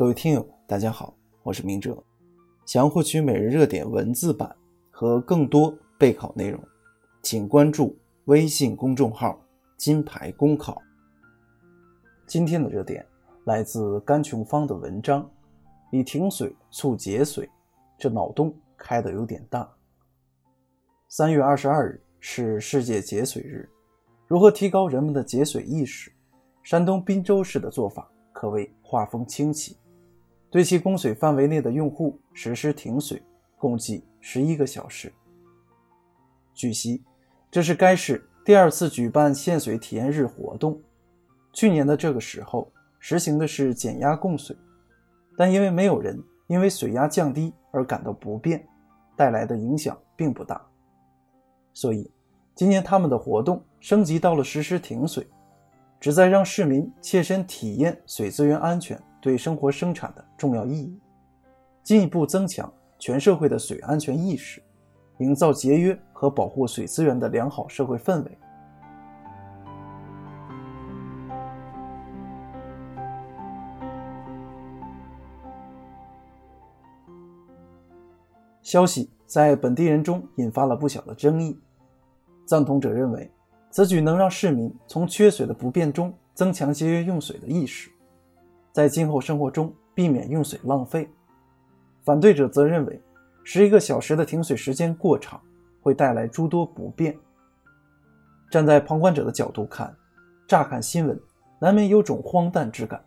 各位听友，大家好，我是明哲。想要获取每日热点文字版和更多备考内容，请关注微信公众号“金牌公考”。今天的热点来自甘琼芳的文章：“以停水促节水，这脑洞开得有点大。”三月二十二日是世界节水日，如何提高人们的节水意识？山东滨州市的做法可谓画风清奇。对其供水范围内的用户实施停水，共计十一个小时。据悉，这是该市第二次举办限水体验日活动。去年的这个时候实行的是减压供水，但因为没有人因为水压降低而感到不便，带来的影响并不大。所以，今年他们的活动升级到了实施停水，旨在让市民切身体验水资源安全。对生活生产的重要意义，进一步增强全社会的水安全意识，营造节约和保护水资源的良好社会氛围。消息在本地人中引发了不小的争议。赞同者认为，此举能让市民从缺水的不便中增强节约用水的意识。在今后生活中避免用水浪费。反对者则认为，十一个小时的停水时间过长，会带来诸多不便。站在旁观者的角度看，乍看新闻，难免有种荒诞之感。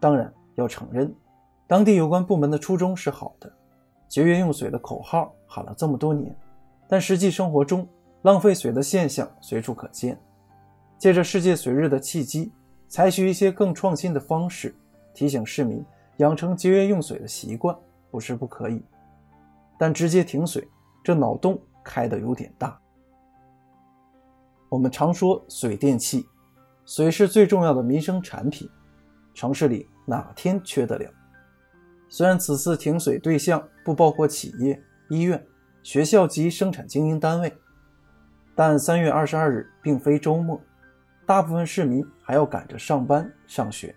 当然，要承认，当地有关部门的初衷是好的，节约用水的口号喊了这么多年，但实际生活中浪费水的现象随处可见。借着世界水日的契机。采取一些更创新的方式，提醒市民养成节约用水的习惯，不是不可以。但直接停水，这脑洞开得有点大。我们常说水电气，水是最重要的民生产品，城市里哪天缺得了？虽然此次停水对象不包括企业、医院、学校及生产经营单位，但三月二十二日并非周末。大部分市民还要赶着上班、上学，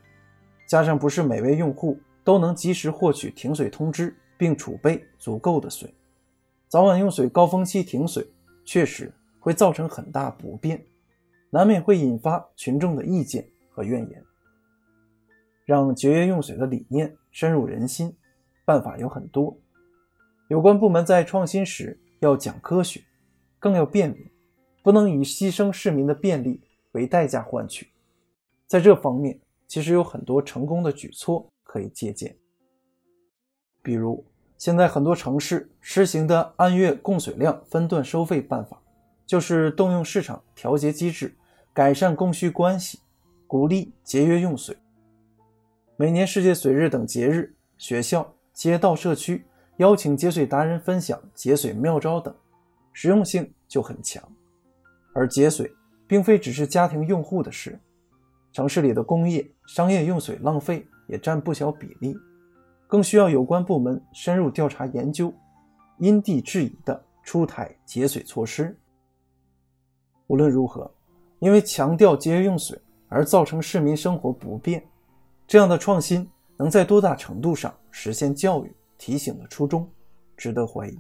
加上不是每位用户都能及时获取停水通知并储备足够的水，早晚用水高峰期停水确实会造成很大不便，难免会引发群众的意见和怨言。让节约用水的理念深入人心，办法有很多。有关部门在创新时要讲科学，更要便民，不能以牺牲市民的便利。为代价换取，在这方面其实有很多成功的举措可以借鉴。比如，现在很多城市实行的按月供水量分段收费办法，就是动用市场调节机制，改善供需关系，鼓励节约用水。每年世界水日等节日，学校、街道、社区邀请节水达人分享节水妙招等，实用性就很强。而节水。并非只是家庭用户的事，城市里的工业、商业用水浪费也占不小比例，更需要有关部门深入调查研究，因地制宜的出台节水措施。无论如何，因为强调节约用水而造成市民生活不便，这样的创新能在多大程度上实现教育提醒的初衷，值得怀疑。